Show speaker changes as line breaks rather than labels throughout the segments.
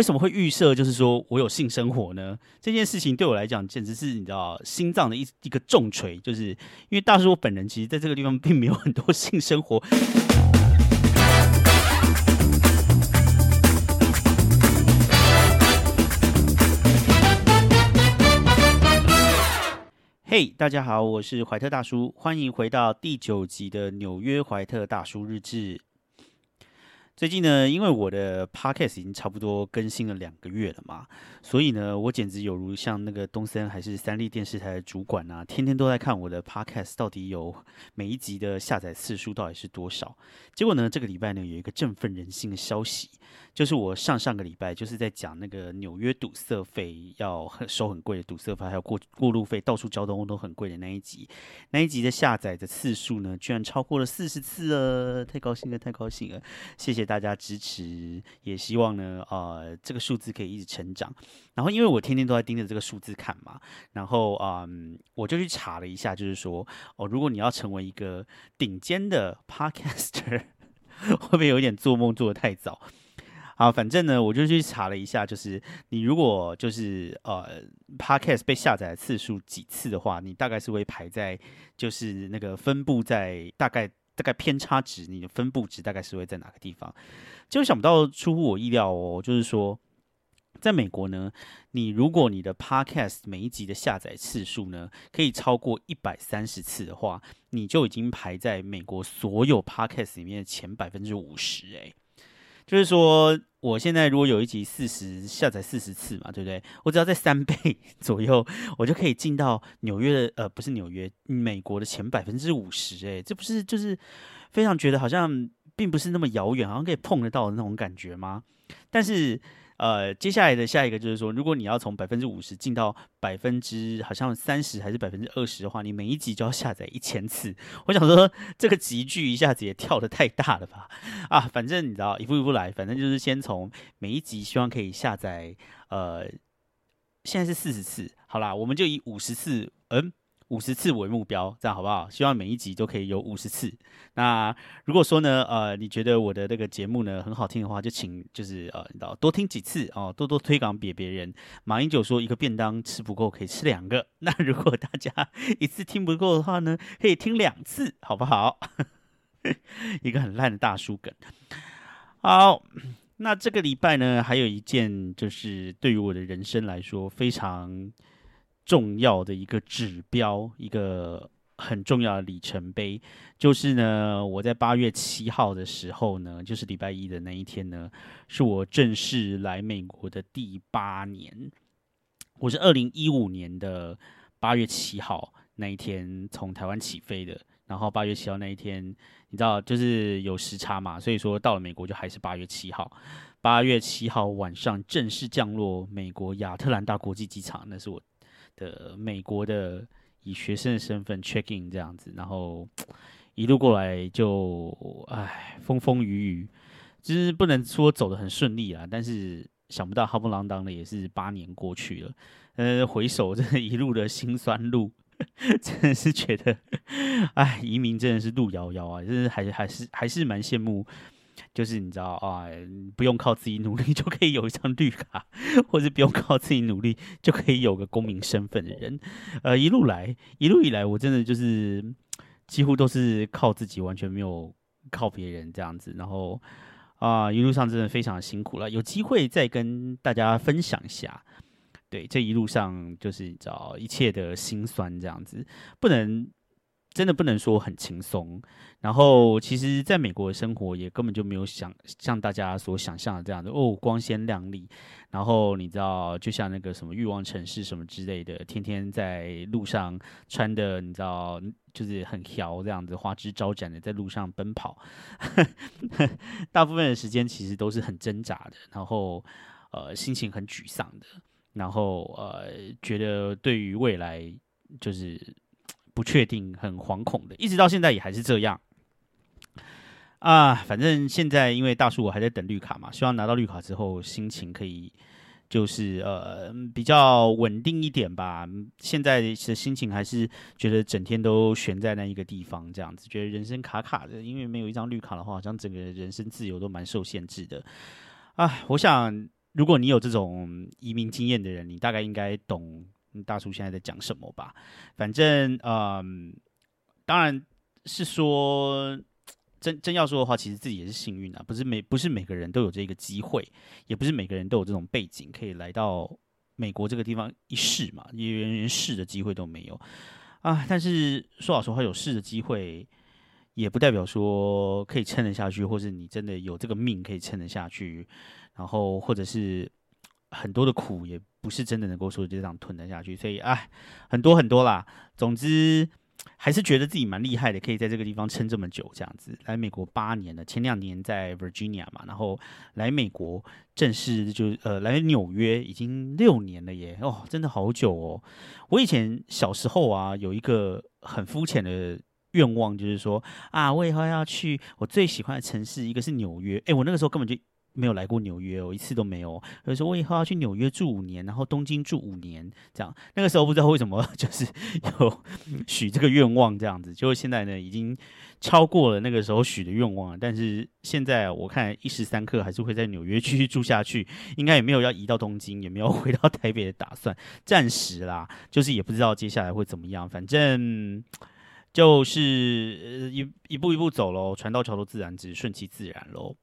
为什么会预设就是说我有性生活呢？这件事情对我来讲简直是你知道心脏的一一个重锤，就是因为大叔我本人其实在这个地方并没有很多性生活。嘿，大家好，我是怀特大叔，欢迎回到第九集的纽约怀特大叔日志。最近呢，因为我的 podcast 已经差不多更新了两个月了嘛，所以呢，我简直有如像那个东森还是三立电视台的主管啊，天天都在看我的 podcast 到底有每一集的下载次数到底是多少。结果呢，这个礼拜呢，有一个振奋人心的消息。就是我上上个礼拜就是在讲那个纽约堵塞费要收很贵的堵塞费，还有过过路费，到处交通都很贵的那一集，那一集的下载的次数呢，居然超过了四十次了，太高兴了，太高兴了！谢谢大家支持，也希望呢，呃，这个数字可以一直成长。然后因为我天天都在盯着这个数字看嘛，然后嗯，我就去查了一下，就是说，哦，如果你要成为一个顶尖的 podcaster，会不会有点做梦做的太早？啊，反正呢，我就去查了一下，就是你如果就是呃，podcast 被下载次数几次的话，你大概是会排在就是那个分布在大概大概偏差值，你的分布值大概是会在哪个地方？就想不到出乎我意料哦，就是说，在美国呢，你如果你的 podcast 每一集的下载次数呢可以超过一百三十次的话，你就已经排在美国所有 podcast 里面的前百分之五十，哎。就是说，我现在如果有一集四十下载四十次嘛，对不对？我只要在三倍 左右，我就可以进到纽约的呃，不是纽约，美国的前百分之五十。哎，这不是就是非常觉得好像并不是那么遥远，好像可以碰得到的那种感觉吗？但是。呃，接下来的下一个就是说，如果你要从百分之五十进到百分之好像三十还是百分之二十的话，你每一集就要下载一千次。我想说，这个集距一下子也跳的太大了吧？啊，反正你知道，一步一步来，反正就是先从每一集希望可以下载，呃，现在是四十次，好啦，我们就以五十次，嗯。五十次为目标，这样好不好？希望每一集都可以有五十次。那如果说呢，呃，你觉得我的这个节目呢很好听的话，就请就是呃，你知道多听几次哦，多多推广别别人。马英九说一个便当吃不够可以吃两个，那如果大家 一次听不够的话呢，可以听两次，好不好？一个很烂的大叔梗。好，那这个礼拜呢，还有一件就是对于我的人生来说非常。重要的一个指标，一个很重要的里程碑，就是呢，我在八月七号的时候呢，就是礼拜一的那一天呢，是我正式来美国的第八年。我是二零一五年的八月七号那一天从台湾起飞的，然后八月七号那一天，你知道，就是有时差嘛，所以说到了美国就还是八月七号。八月七号晚上正式降落美国亚特兰大国际机场，那是我。的美国的以学生的身份 check in 这样子，然后一路过来就唉风风雨雨，就是不能说走的很顺利啊，但是想不到哈不啷当的也是八年过去了，呃回首这一路的辛酸路，真的是觉得唉移民真的是路遥遥啊，就是还还是还是蛮羡慕。就是你知道啊，不用靠自己努力就可以有一张绿卡，或者不用靠自己努力就可以有个公民身份的人，呃，一路来一路以来，我真的就是几乎都是靠自己，完全没有靠别人这样子。然后啊，一路上真的非常辛苦了。有机会再跟大家分享一下，对这一路上就是你知道一切的辛酸这样子，不能。真的不能说很轻松，然后其实在美国的生活也根本就没有想像大家所想象的这样的哦光鲜亮丽，然后你知道就像那个什么欲望城市什么之类的，天天在路上穿的你知道就是很飘这样子花枝招展的在路上奔跑，大部分的时间其实都是很挣扎的，然后呃心情很沮丧的，然后呃觉得对于未来就是。不确定，很惶恐的，一直到现在也还是这样啊。反正现在因为大叔我还在等绿卡嘛，希望拿到绿卡之后心情可以就是呃比较稳定一点吧。现在的心情还是觉得整天都悬在那一个地方，这样子觉得人生卡卡的，因为没有一张绿卡的话，好像整个人生自由都蛮受限制的啊。我想如果你有这种移民经验的人，你大概应该懂大叔现在在讲什么吧？反正，嗯，当然是说真真要说的话，其实自己也是幸运的，不是每不是每个人都有这个机会，也不是每个人都有这种背景可以来到美国这个地方一试嘛，也连试的机会都没有啊。但是说老实话，有试的机会。也不代表说可以撑得下去，或是你真的有这个命可以撑得下去，然后或者是很多的苦也不是真的能够说就这样吞得下去，所以哎，很多很多啦。总之还是觉得自己蛮厉害的，可以在这个地方撑这么久，这样子来美国八年了，前两年在 Virginia 嘛，然后来美国正式就呃来纽约已经六年了耶，哦，真的好久哦。我以前小时候啊有一个很肤浅的。愿望就是说啊，我以后要去我最喜欢的城市，一个是纽约。哎，我那个时候根本就没有来过纽约，我一次都没有。所以说我以后要去纽约住五年，然后东京住五年，这样。那个时候不知道为什么 就是有许这个愿望这样子，就现在呢已经超过了那个时候许的愿望。但是现在我看一时三刻还是会在纽约继续住下去，应该也没有要移到东京，也没有回到台北的打算，暂时啦，就是也不知道接下来会怎么样，反正。就是一一步一步走喽，船到桥头自然直，顺其自然喽。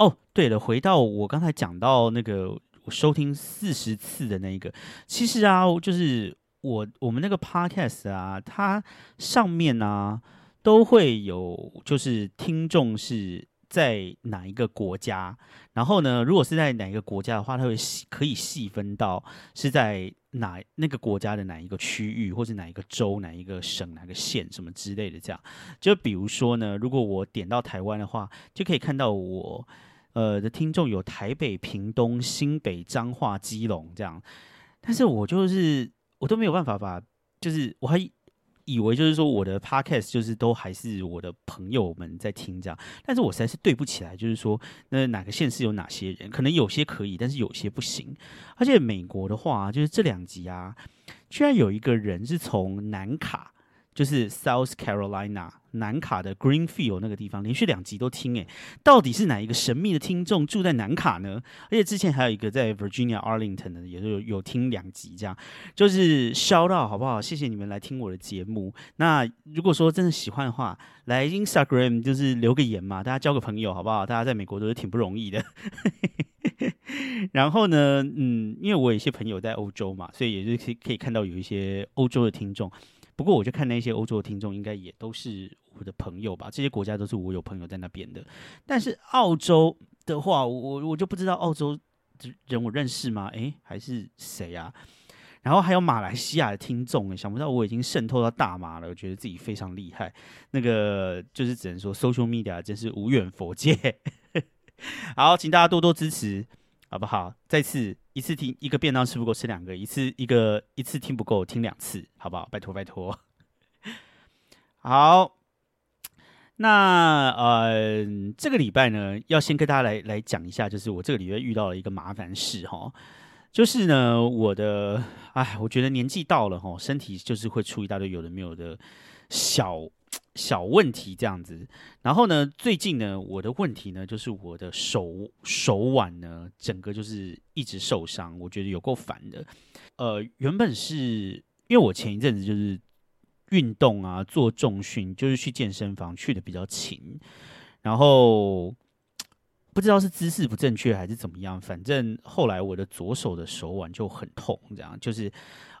哦，对了，回到我刚才讲到那个收听四十次的那一个，其实啊，就是我我们那个 podcast 啊，它上面呢都会有，就是听众是。在哪一个国家？然后呢？如果是在哪一个国家的话，它会细可以细分到是在哪那个国家的哪一个区域，或者哪一个州、哪一个省、哪个县什么之类的。这样，就比如说呢，如果我点到台湾的话，就可以看到我呃的听众有台北、屏东、新北、彰化、基隆这样。但是我就是我都没有办法把，就是我还。以为就是说我的 podcast 就是都还是我的朋友们在听这样，但是我实在是对不起来，就是说那哪个县市有哪些人，可能有些可以，但是有些不行。而且美国的话，就是这两集啊，居然有一个人是从南卡。就是 South Carolina 南卡的 Greenfield 那个地方，连续两集都听诶，到底是哪一个神秘的听众住在南卡呢？而且之前还有一个在 Virginia Arlington 的，也是有有听两集这样，就是 shout out 好不好？谢谢你们来听我的节目。那如果说真的喜欢的话，来 Instagram 就是留个言嘛，大家交个朋友好不好？大家在美国都是挺不容易的。然后呢，嗯，因为我有一些朋友在欧洲嘛，所以也是可以可以看到有一些欧洲的听众。不过，我就看那些欧洲的听众，应该也都是我的朋友吧？这些国家都是我有朋友在那边的。但是澳洲的话，我我就不知道澳洲人我认识吗？诶，还是谁啊？然后还有马来西亚的听众，想不到我已经渗透到大马了，我觉得自己非常厉害。那个就是只能说，social media 真是无远佛界。好，请大家多多支持。好不好？再次一次听一个便当吃不够吃两个，一次一个一次听不够听两次，好不好？拜托拜托。好，那呃，这个礼拜呢，要先跟大家来来讲一下，就是我这个礼拜遇到了一个麻烦事哈，就是呢，我的哎，我觉得年纪到了哈，身体就是会出一大堆有的没有的小。小问题这样子，然后呢，最近呢，我的问题呢，就是我的手手腕呢，整个就是一直受伤，我觉得有够烦的。呃，原本是因为我前一阵子就是运动啊，做重训，就是去健身房去的比较勤，然后不知道是姿势不正确还是怎么样，反正后来我的左手的手腕就很痛，这样就是，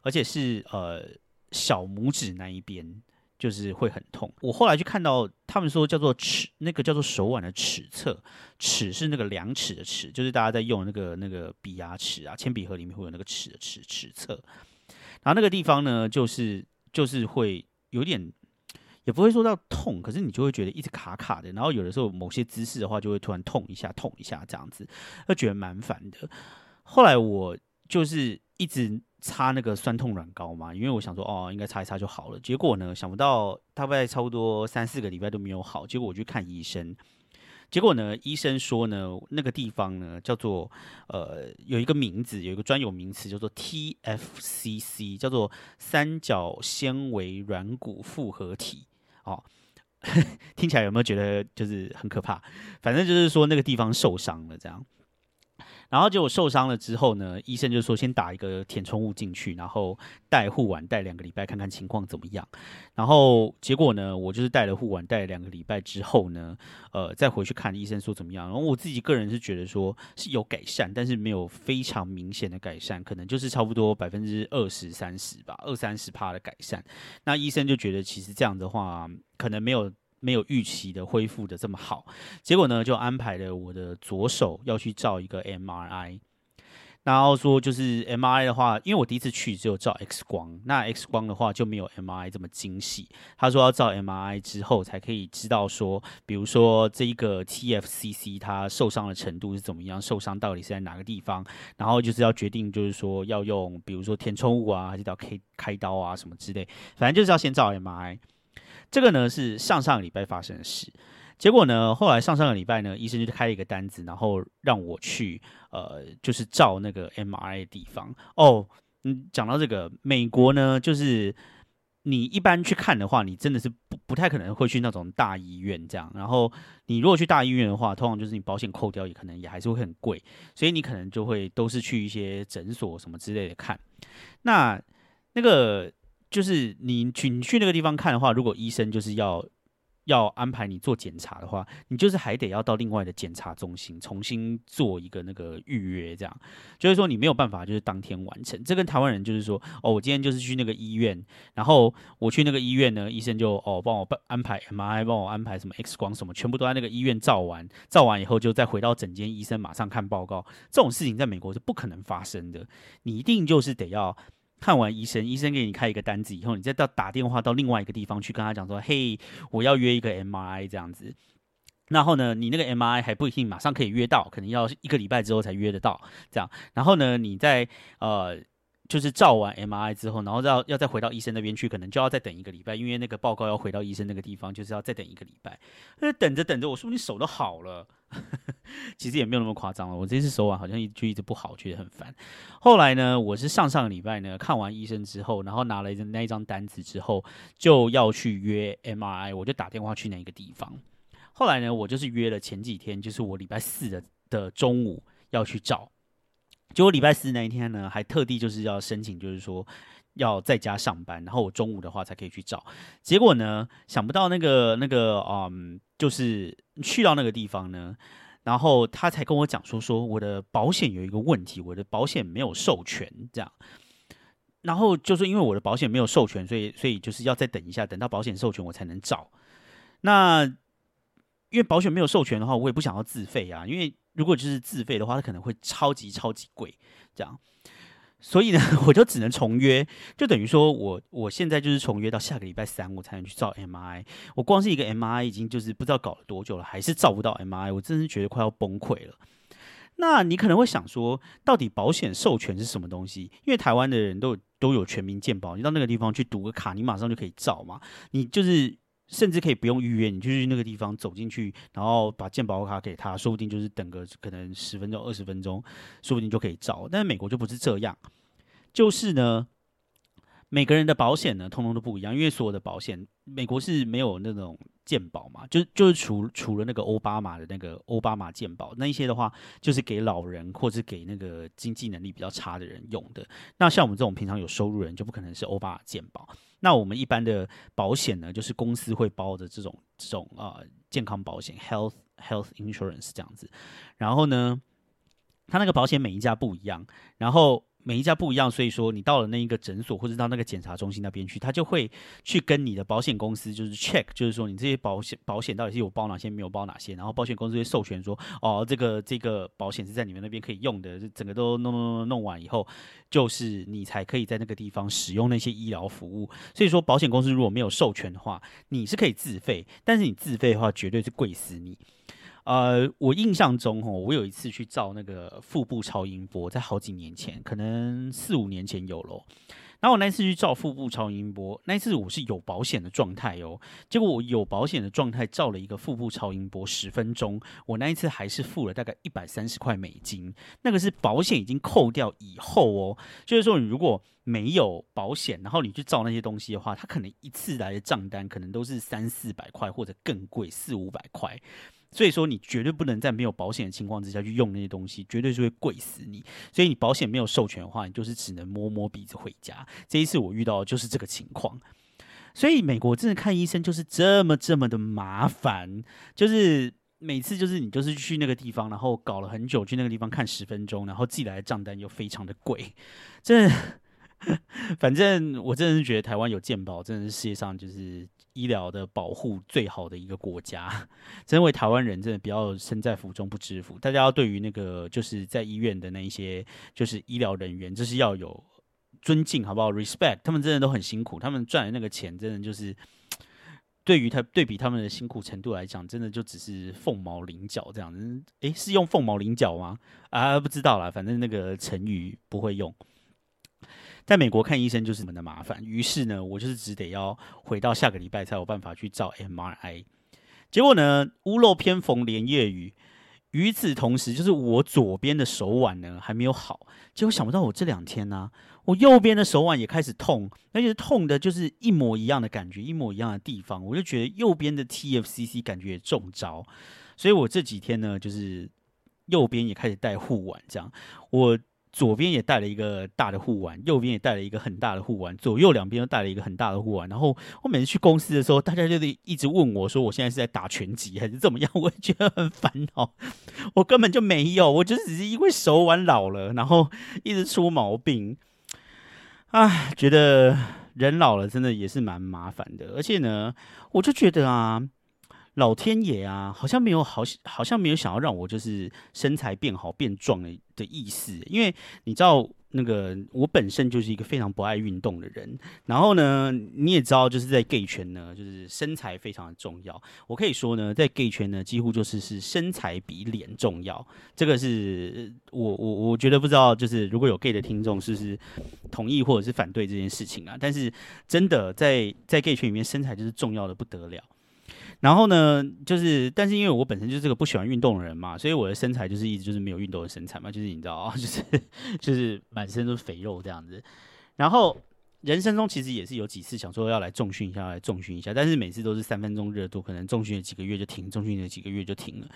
而且是呃小拇指那一边。就是会很痛。我后来去看到他们说叫做尺，那个叫做手腕的尺侧，尺是那个量尺的尺，就是大家在用那个那个笔牙尺啊，铅笔盒里面会有那个尺的尺尺侧。然后那个地方呢，就是就是会有点，也不会说到痛，可是你就会觉得一直卡卡的。然后有的时候某些姿势的话，就会突然痛一下，痛一下这样子，就觉得蛮烦的。后来我就是一直。擦那个酸痛软膏嘛，因为我想说哦，应该擦一擦就好了。结果呢，想不到大概差不多三四个礼拜都没有好。结果我去看医生，结果呢，医生说呢，那个地方呢叫做呃有一个名字，有一个专有名词叫做 TFCC，叫做三角纤维软骨复合体。哦，听起来有没有觉得就是很可怕？反正就是说那个地方受伤了这样。然后结果受伤了之后呢，医生就说先打一个填充物进去，然后带护腕带两个礼拜看看情况怎么样。然后结果呢，我就是带了护腕带了两个礼拜之后呢，呃，再回去看医生说怎么样。然后我自己个人是觉得说是有改善，但是没有非常明显的改善，可能就是差不多百分之二十三十吧，二三十帕的改善。那医生就觉得其实这样的话，可能没有。没有预期的恢复的这么好，结果呢，就安排了我的左手要去照一个 MRI，然后说就是 MRI 的话，因为我第一次去只有照 X 光，那 X 光的话就没有 MRI 这么精细。他说要照 MRI 之后才可以知道说，比如说这一个 TFCC 它受伤的程度是怎么样，受伤到底是在哪个地方，然后就是要决定就是说要用比如说填充物啊，还是要开开刀啊什么之类，反正就是要先照 MRI。这个呢是上上个礼拜发生的事，结果呢后来上上个礼拜呢，医生就开了一个单子，然后让我去呃，就是照那个 MRI 地方哦。嗯，讲到这个，美国呢，就是你一般去看的话，你真的是不不太可能会去那种大医院这样。然后你如果去大医院的话，通常就是你保险扣掉，也可能也还是会很贵，所以你可能就会都是去一些诊所什么之类的看。那那个。就是你去你去那个地方看的话，如果医生就是要要安排你做检查的话，你就是还得要到另外的检查中心重新做一个那个预约，这样就是说你没有办法就是当天完成。这跟台湾人就是说，哦，我今天就是去那个医院，然后我去那个医院呢，医生就哦帮我安排 M I 帮我安排什么 X 光什么，全部都在那个医院照完，照完以后就再回到诊间，医生马上看报告。这种事情在美国是不可能发生的，你一定就是得要。看完医生，医生给你开一个单子以后，你再到打电话到另外一个地方去跟他讲说：“嘿，我要约一个 M I 这样子。”然后呢，你那个 M I 还不一定马上可以约到，可能要一个礼拜之后才约得到。这样，然后呢，你在呃。就是照完 MRI 之后，然后要要再回到医生那边去，可能就要再等一个礼拜，因为那个报告要回到医生那个地方，就是要再等一个礼拜。那等着等着，我说你手都好了，其实也没有那么夸张了。我这次手腕好像一就一直不好，觉得很烦。后来呢，我是上上个礼拜呢看完医生之后，然后拿了那一张单子之后，就要去约 MRI，我就打电话去那个地方。后来呢，我就是约了前几天，就是我礼拜四的的中午要去照。结果礼拜四那一天呢，还特地就是要申请，就是说要在家上班，然后我中午的话才可以去找。结果呢，想不到那个那个嗯，就是去到那个地方呢，然后他才跟我讲说，说我的保险有一个问题，我的保险没有授权这样。然后就是因为我的保险没有授权，所以所以就是要再等一下，等到保险授权我才能找。那因为保险没有授权的话，我也不想要自费啊，因为。如果就是自费的话，它可能会超级超级贵，这样，所以呢，我就只能重约，就等于说我我现在就是重约到下个礼拜三，我才能去照 M I。我光是一个 M I 已经就是不知道搞了多久了，还是照不到 M I，我真是觉得快要崩溃了。那你可能会想说，到底保险授权是什么东西？因为台湾的人都都有全民健保，你到那个地方去读个卡，你马上就可以照嘛，你就是。甚至可以不用预约，你就去那个地方走进去，然后把健保卡给他，说不定就是等个可能十分钟、二十分钟，说不定就可以照。但是美国就不是这样，就是呢，每个人的保险呢，通通都不一样，因为所有的保险，美国是没有那种。健保嘛，就就是除除了那个奥巴马的那个奥巴马健保，那一些的话，就是给老人或者给那个经济能力比较差的人用的。那像我们这种平常有收入人，就不可能是奥巴马健保。那我们一般的保险呢，就是公司会包的这种这种啊健康保险 （health health insurance） 这样子。然后呢，它那个保险每一家不一样，然后。每一家不一样，所以说你到了那一个诊所或者到那个检查中心那边去，他就会去跟你的保险公司就是 check，就是说你这些保险保险到底是有包哪些，没有包哪些，然后保险公司会授权说，哦，这个这个保险是在你们那边可以用的，整个都弄弄弄弄完以后，就是你才可以在那个地方使用那些医疗服务。所以说保险公司如果没有授权的话，你是可以自费，但是你自费的话绝对是贵死你。呃，我印象中哦，我有一次去照那个腹部超音波，在好几年前，可能四五年前有咯。然后我那次去照腹部超音波，那一次我是有保险的状态哦。结果我有保险的状态照了一个腹部超音波十分钟，我那一次还是付了大概一百三十块美金。那个是保险已经扣掉以后哦，就是说你如果没有保险，然后你去照那些东西的话，它可能一次来的账单可能都是三四百块或者更贵四五百块。所以说你绝对不能在没有保险的情况之下去用那些东西，绝对是会贵死你。所以你保险没有授权的话，你就是只能摸摸鼻子回家。这一次我遇到就是这个情况。所以美国真的看医生就是这么这么的麻烦，就是每次就是你就是去那个地方，然后搞了很久，去那个地方看十分钟，然后寄来的账单又非常的贵，这 反正我真的是觉得台湾有健保，真的是世界上就是医疗的保护最好的一个国家。真为台湾人真的比较身在福中不知福，大家要对于那个就是在医院的那一些就是医疗人员，就是要有。尊敬好不好？respect，他们真的都很辛苦，他们赚的那个钱真的就是 对于他对比他们的辛苦程度来讲，真的就只是凤毛麟角这样子。诶，是用凤毛麟角吗？啊，不知道啦，反正那个成语不会用。在美国看医生就是那么的麻烦，于是呢，我就是只得要回到下个礼拜才有办法去照 MRI。结果呢，屋漏偏逢连夜雨。与此同时，就是我左边的手腕呢还没有好，结果想不到我这两天呢，我右边的手腕也开始痛，而且痛的就是一模一样的感觉，一模一样的地方，我就觉得右边的 TFCC 感觉也中招，所以我这几天呢，就是右边也开始戴护腕，这样我。左边也带了一个大的护腕，右边也带了一个很大的护腕，左右两边都带了一个很大的护腕。然后我每次去公司的时候，大家就得一直问我说：“我现在是在打拳击还是怎么样？”我觉得很烦恼。我根本就没有，我就只是因为手腕老了，然后一直出毛病。啊，觉得人老了真的也是蛮麻烦的。而且呢，我就觉得啊。老天爷啊，好像没有好，好像没有想要让我就是身材变好变壮的的意思。因为你知道，那个我本身就是一个非常不爱运动的人。然后呢，你也知道，就是在 gay 圈呢，就是身材非常的重要。我可以说呢，在 gay 圈呢，几乎就是是身材比脸重要。这个是我我我觉得不知道，就是如果有 gay 的听众，是不是同意或者是反对这件事情啊？但是真的在在 gay 圈里面，身材就是重要的不得了。然后呢，就是，但是因为我本身就是个不喜欢运动的人嘛，所以我的身材就是一直就是没有运动的身材嘛，就是你知道，就是 就是满身都是肥肉这样子，然后。人生中其实也是有几次想说要来重训一下，来重训一下，但是每次都是三分钟热度，可能重训了几个月就停，重训了几个月就停了。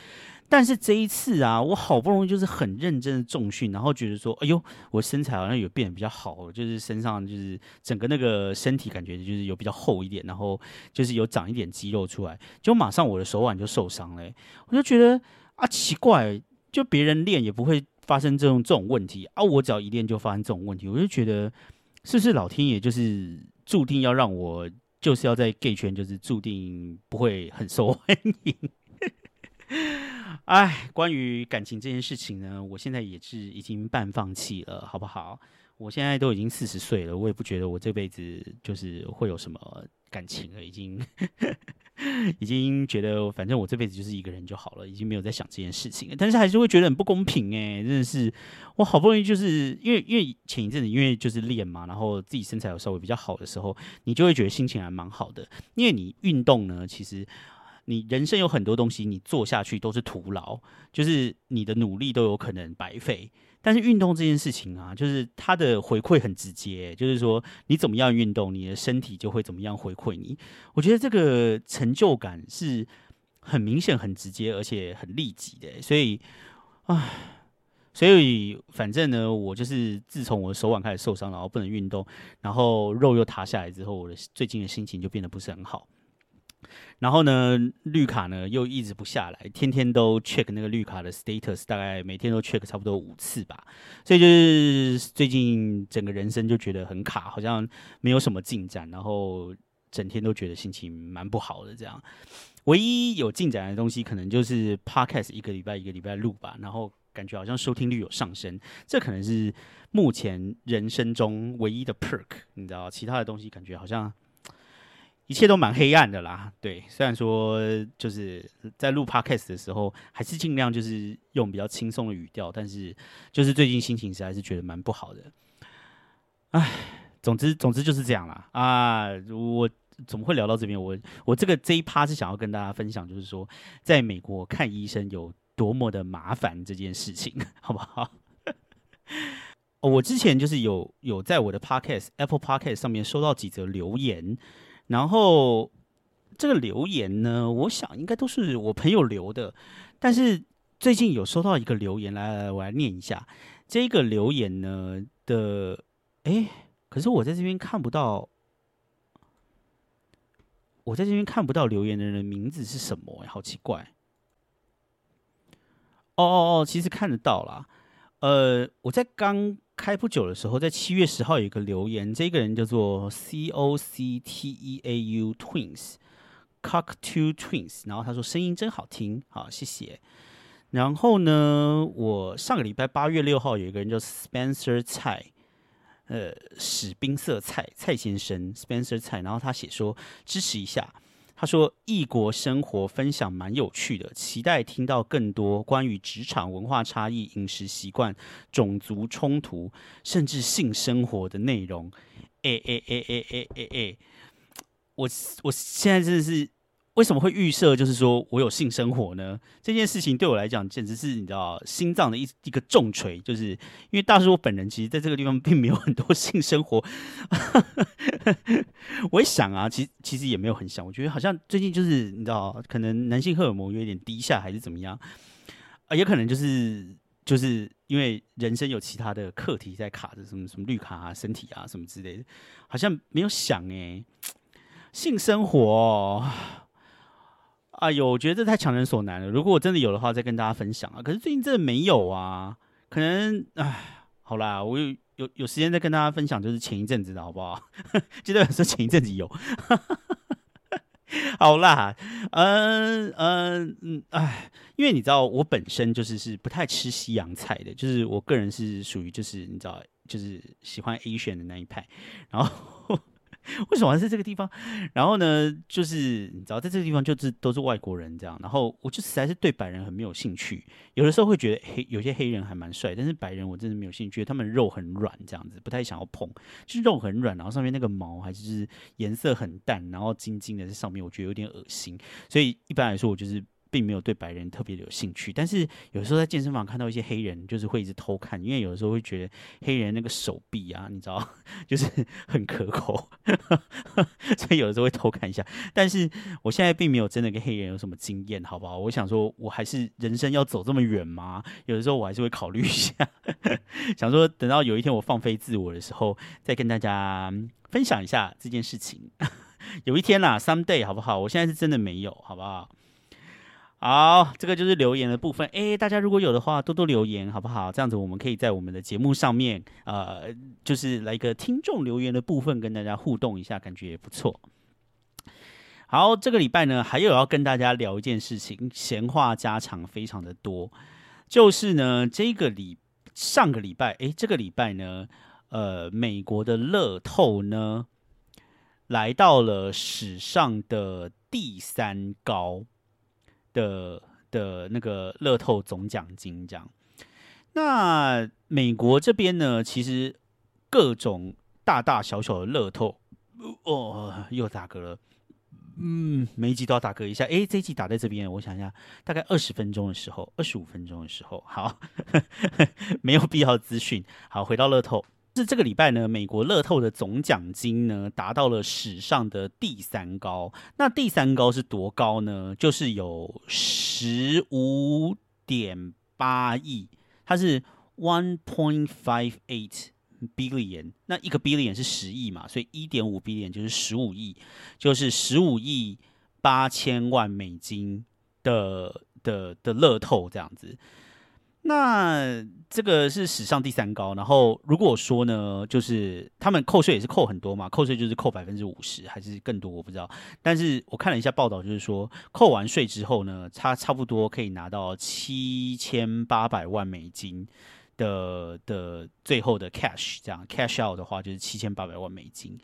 但是这一次啊，我好不容易就是很认真的重训，然后觉得说，哎呦，我身材好像有变得比较好，就是身上就是整个那个身体感觉就是有比较厚一点，然后就是有长一点肌肉出来，就马上我的手腕就受伤了。我就觉得啊，奇怪，就别人练也不会发生这种这种问题啊，我只要一练就发生这种问题，我就觉得。是不是老天爷就是注定要让我就是要在 gay 圈，就是注定不会很受欢迎？哎，关于感情这件事情呢，我现在也是已经半放弃了，好不好？我现在都已经四十岁了，我也不觉得我这辈子就是会有什么感情了，已经。已经觉得反正我这辈子就是一个人就好了，已经没有在想这件事情了，但是还是会觉得很不公平哎，真的是我好不容易就是因为因为前一阵子因为就是练嘛，然后自己身材有稍微比较好的时候，你就会觉得心情还蛮好的，因为你运动呢，其实你人生有很多东西你做下去都是徒劳，就是你的努力都有可能白费。但是运动这件事情啊，就是它的回馈很直接，就是说你怎么样运动，你的身体就会怎么样回馈你。我觉得这个成就感是很明显、很直接，而且很立即的。所以，唉，所以反正呢，我就是自从我的手腕开始受伤，然后不能运动，然后肉又塌下来之后，我的最近的心情就变得不是很好。然后呢，绿卡呢又一直不下来，天天都 check 那个绿卡的 status，大概每天都 check 差不多五次吧。所以就是最近整个人生就觉得很卡，好像没有什么进展，然后整天都觉得心情蛮不好的。这样，唯一有进展的东西，可能就是 podcast 一个礼拜一个礼拜录吧，然后感觉好像收听率有上升，这可能是目前人生中唯一的 perk，你知道，其他的东西感觉好像。一切都蛮黑暗的啦，对。虽然说就是在录 podcast 的时候，还是尽量就是用比较轻松的语调，但是就是最近心情实在是觉得蛮不好的。唉，总之总之就是这样啦。啊！我怎么会聊到这边？我我这个这一趴是想要跟大家分享，就是说在美国看医生有多么的麻烦这件事情，好不好？我之前就是有有在我的 podcast Apple podcast 上面收到几则留言。然后这个留言呢，我想应该都是我朋友留的，但是最近有收到一个留言，来来，我来念一下这个留言呢的，哎，可是我在这边看不到，我在这边看不到留言的人名字是什么，哎，好奇怪。哦哦哦，其实看得到啦。呃，我在刚开不久的时候，在七月十号有一个留言，这个人叫做 C O C T E A U Twins，Cocktail Twins，然后他说声音真好听，好谢谢。然后呢，我上个礼拜八月六号有一个人叫 Spencer 蔡，呃，史宾色蔡蔡先生 Spencer 蔡，然后他写说支持一下。他说：“异国生活分享蛮有趣的，期待听到更多关于职场文化差异、饮食习惯、种族冲突，甚至性生活的内容。”哎哎哎哎哎哎哎，我我现在真的是。为什么会预设就是说我有性生活呢？这件事情对我来讲简直是你知道心脏的一一个重锤，就是因为大叔我本人其实在这个地方并没有很多性生活。我一想啊，其实其实也没有很想，我觉得好像最近就是你知道，可能男性荷尔蒙有点低下，还是怎么样啊？也可能就是就是因为人生有其他的课题在卡着，什么什么绿卡啊、身体啊什么之类的，好像没有想哎，性生活。哎呦，我觉得这太强人所难了。如果我真的有的话，再跟大家分享啊。可是最近真的没有啊，可能哎，好啦，我有有有时间再跟大家分享，就是前一阵子的好不好？记得说前一阵子有。好啦，嗯嗯嗯，哎，因为你知道我本身就是是不太吃西洋菜的，就是我个人是属于就是你知道就是喜欢 Asian 的那一派，然后。为什么是这个地方？然后呢，就是你知道，在这个地方就是都是外国人这样。然后我就实在是对白人很没有兴趣。有的时候会觉得黑有些黑人还蛮帅，但是白人我真的没有兴趣，他们肉很软这样子，不太想要碰。就是肉很软，然后上面那个毛还是颜色很淡，然后晶晶的在上面，我觉得有点恶心。所以一般来说，我就是。并没有对白人特别有兴趣，但是有时候在健身房看到一些黑人，就是会一直偷看，因为有的时候会觉得黑人那个手臂啊，你知道，就是很可口，所以有的时候会偷看一下。但是我现在并没有真的跟黑人有什么经验，好不好？我想说，我还是人生要走这么远吗？有的时候我还是会考虑一下，想说等到有一天我放飞自我的时候，再跟大家分享一下这件事情。有一天啦，someday，好不好？我现在是真的没有，好不好？好，这个就是留言的部分。哎，大家如果有的话，多多留言，好不好？这样子我们可以在我们的节目上面，呃，就是来一个听众留言的部分，跟大家互动一下，感觉也不错。好，这个礼拜呢，还有要跟大家聊一件事情，闲话家常非常的多，就是呢，这个礼上个礼拜，哎，这个礼拜呢，呃，美国的乐透呢，来到了史上的第三高。的的那个乐透总奖金这样，那美国这边呢，其实各种大大小小的乐透，哦，又打嗝了，嗯，每一集都要打嗝一下。哎，这一集打在这边，我想一下，大概二十分钟的时候，二十五分钟的时候，好，没有必要资讯。好，回到乐透。是这个礼拜呢，美国乐透的总奖金呢达到了史上的第三高。那第三高是多高呢？就是有十五点八亿，它是 one point five eight billion。那一个 billion 是十亿嘛，所以一点五 billion 就是十五亿，就是十五亿八千万美金的的的乐透这样子。那这个是史上第三高，然后如果说呢，就是他们扣税也是扣很多嘛，扣税就是扣百分之五十还是更多，我不知道。但是我看了一下报道，就是说扣完税之后呢，他差不多可以拿到七千八百万美金的的最后的 cash，这样 cash out 的话就是七千八百万美金。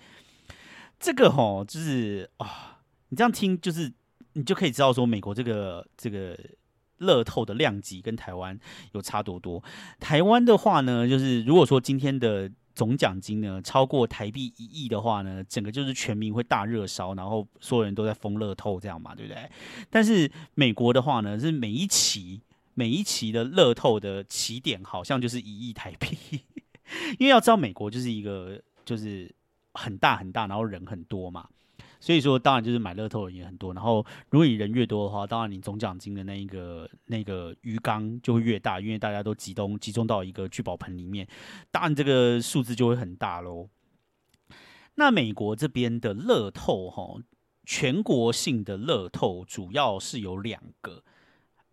这个吼就是啊，你这样听就是你就可以知道说美国这个这个。乐透的量级跟台湾有差多多。台湾的话呢，就是如果说今天的总奖金呢超过台币一亿的话呢，整个就是全民会大热烧，然后所有人都在封乐透这样嘛，对不对？但是美国的话呢，是每一期每一期的乐透的起点好像就是一亿台币，因为要知道美国就是一个就是很大很大，然后人很多嘛。所以说当然就是买乐透的也很多。然后如果你人越多的话，当然你总奖金的那一个那个鱼缸就会越大，因为大家都集中集中到一个聚宝盆里面，当然这个数字就会很大喽。那美国这边的乐透哈，全国性的乐透主要是有两个，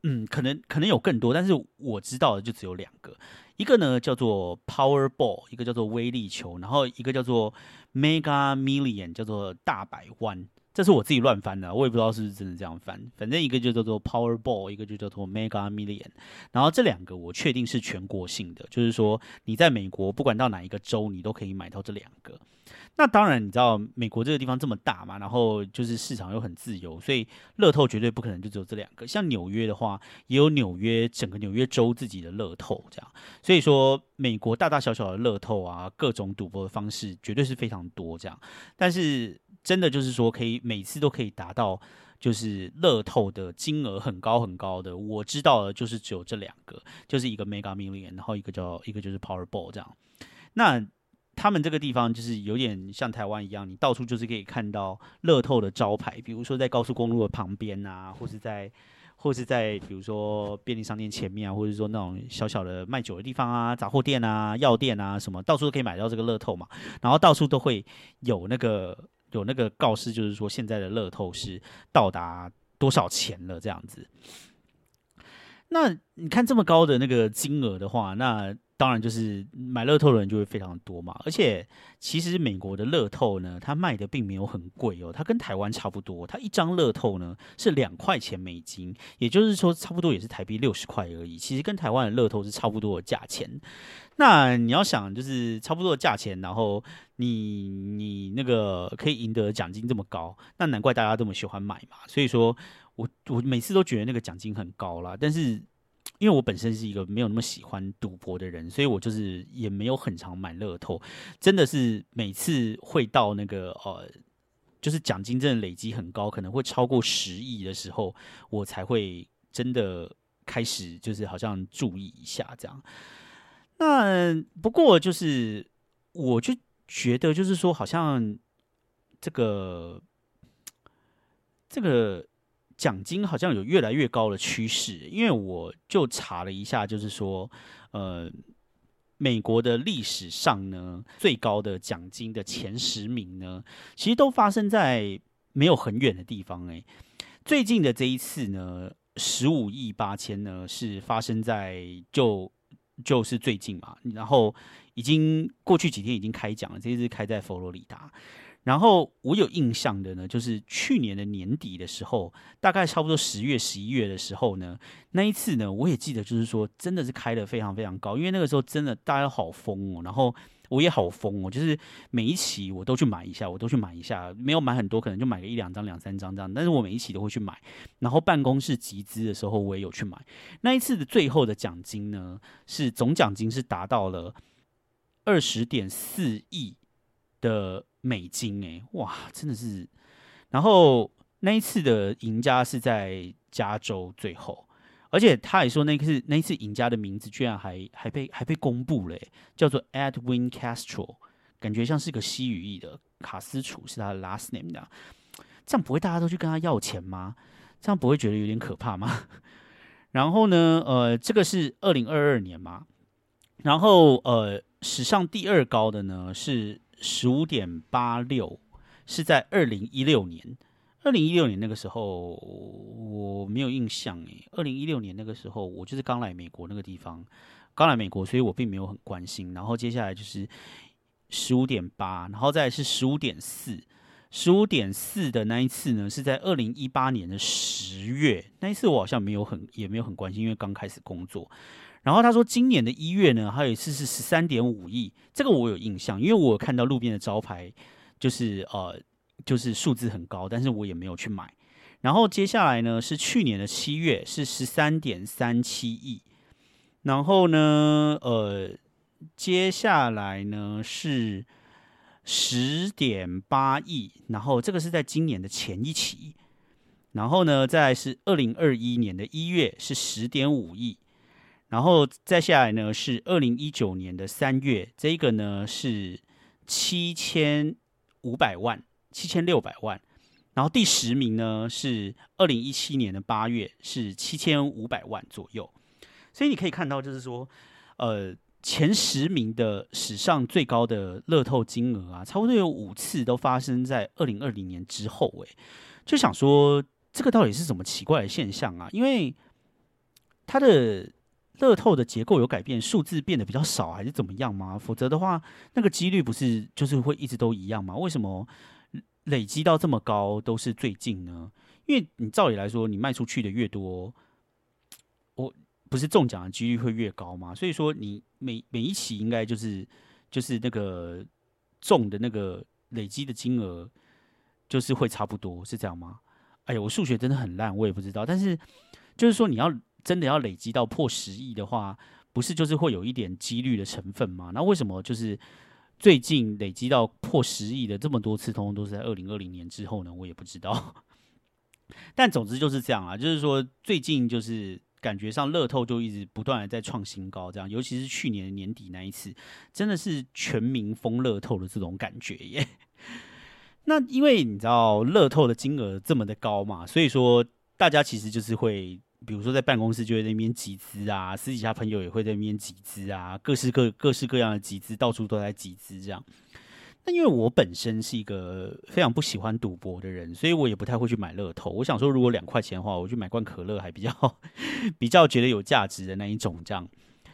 嗯，可能可能有更多，但是我知道的就只有两个。一个呢叫做 Powerball，一个叫做威力球，然后一个叫做 Mega Million，叫做大百万。这是我自己乱翻的，我也不知道是不是真的这样翻。反正一个就叫做 Powerball，一个就叫做 Mega Million。然后这两个我确定是全国性的，就是说你在美国不管到哪一个州，你都可以买到这两个。那当然，你知道美国这个地方这么大嘛，然后就是市场又很自由，所以乐透绝对不可能就只有这两个。像纽约的话，也有纽约整个纽约州自己的乐透这样。所以说，美国大大小小的乐透啊，各种赌博的方式绝对是非常多这样。但是真的就是说，可以每次都可以达到就是乐透的金额很高很高的。我知道的就是只有这两个，就是一个 Mega Million，然后一个叫一个就是 Powerball 这样。那他们这个地方就是有点像台湾一样，你到处就是可以看到乐透的招牌，比如说在高速公路的旁边啊，或是在或是在比如说便利商店前面啊，或者说那种小小的卖酒的地方啊、杂货店啊、药店啊什么，到处都可以买到这个乐透嘛。然后到处都会有那个有那个告示，就是说现在的乐透是到达多少钱了这样子。那你看这么高的那个金额的话，那当然就是买乐透的人就会非常多嘛。而且其实美国的乐透呢，它卖的并没有很贵哦，它跟台湾差不多。它一张乐透呢是两块钱美金，也就是说差不多也是台币六十块而已。其实跟台湾的乐透是差不多的价钱。那你要想就是差不多的价钱，然后你你那个可以赢得奖金这么高，那难怪大家这么喜欢买嘛。所以说。我我每次都觉得那个奖金很高啦，但是因为我本身是一个没有那么喜欢赌博的人，所以我就是也没有很常买乐透。真的是每次会到那个呃，就是奖金真的累积很高，可能会超过十亿的时候，我才会真的开始就是好像注意一下这样。那不过就是我就觉得就是说，好像这个这个。奖金好像有越来越高的趋势，因为我就查了一下，就是说，呃，美国的历史上呢，最高的奖金的前十名呢，其实都发生在没有很远的地方。诶，最近的这一次呢，十五亿八千呢，是发生在就就是最近嘛，然后已经过去几天已经开奖了，这次开在佛罗里达。然后我有印象的呢，就是去年的年底的时候，大概差不多十月、十一月的时候呢，那一次呢，我也记得，就是说真的是开的非常非常高，因为那个时候真的大家好疯哦，然后我也好疯哦，就是每一期我都去买一下，我都去买一下，没有买很多，可能就买个一两张、两三张这样，但是我每一期都会去买。然后办公室集资的时候，我也有去买。那一次的最后的奖金呢，是总奖金是达到了二十点四亿的。美金哎，哇，真的是！然后那一次的赢家是在加州最后，而且他也说那次那次赢家的名字居然还还被还被公布了，叫做 Edwin Castro，感觉像是个西语裔的卡斯楚是他的 last name 的，这样不会大家都去跟他要钱吗？这样不会觉得有点可怕吗？然后呢，呃，这个是二零二二年嘛，然后呃，史上第二高的呢是。十五点八六是在二零一六年，二零一六年那个时候我没有印象诶。二零一六年那个时候我就是刚来美国那个地方，刚来美国，所以我并没有很关心。然后接下来就是十五点八，然后再是十五点四，十五点四的那一次呢是在二零一八年的十月，那一次我好像没有很也没有很关心，因为刚开始工作。然后他说，今年的一月呢，还有一次是十三点五亿，这个我有印象，因为我有看到路边的招牌，就是呃，就是数字很高，但是我也没有去买。然后接下来呢，是去年的七月是十三点三七亿，然后呢，呃，接下来呢是十点八亿，然后这个是在今年的前一期，然后呢，再是二零二一年的一月是十点五亿。然后再下来呢是二零一九年的三月，这个呢是七千五百万、七千六百万。然后第十名呢是二零一七年的八月，是七千五百万左右。所以你可以看到，就是说，呃，前十名的史上最高的乐透金额啊，差不多有五次都发生在二零二零年之后。诶，就想说，这个到底是什么奇怪的现象啊？因为它的乐透的结构有改变，数字变得比较少，还是怎么样吗？否则的话，那个几率不是就是会一直都一样吗？为什么累积到这么高都是最近呢？因为你照理来说，你卖出去的越多，我不是中奖的几率会越高吗？所以说，你每每一期应该就是就是那个中的那个累积的金额，就是会差不多，是这样吗？哎呀，我数学真的很烂，我也不知道。但是就是说，你要。真的要累积到破十亿的话，不是就是会有一点几率的成分吗？那为什么就是最近累积到破十亿的这么多次，通通都是在二零二零年之后呢？我也不知道。但总之就是这样啊，就是说最近就是感觉上乐透就一直不断的在创新高，这样，尤其是去年年底那一次，真的是全民疯乐透的这种感觉耶。那因为你知道乐透的金额这么的高嘛，所以说大家其实就是会。比如说在办公室就在那边集资啊，私底下朋友也会在那边集资啊，各式各各式各样的集资，到处都在集资这样。那因为我本身是一个非常不喜欢赌博的人，所以我也不太会去买乐透。我想说，如果两块钱的话，我去买罐可乐还比较 比较觉得有价值的那一种这样。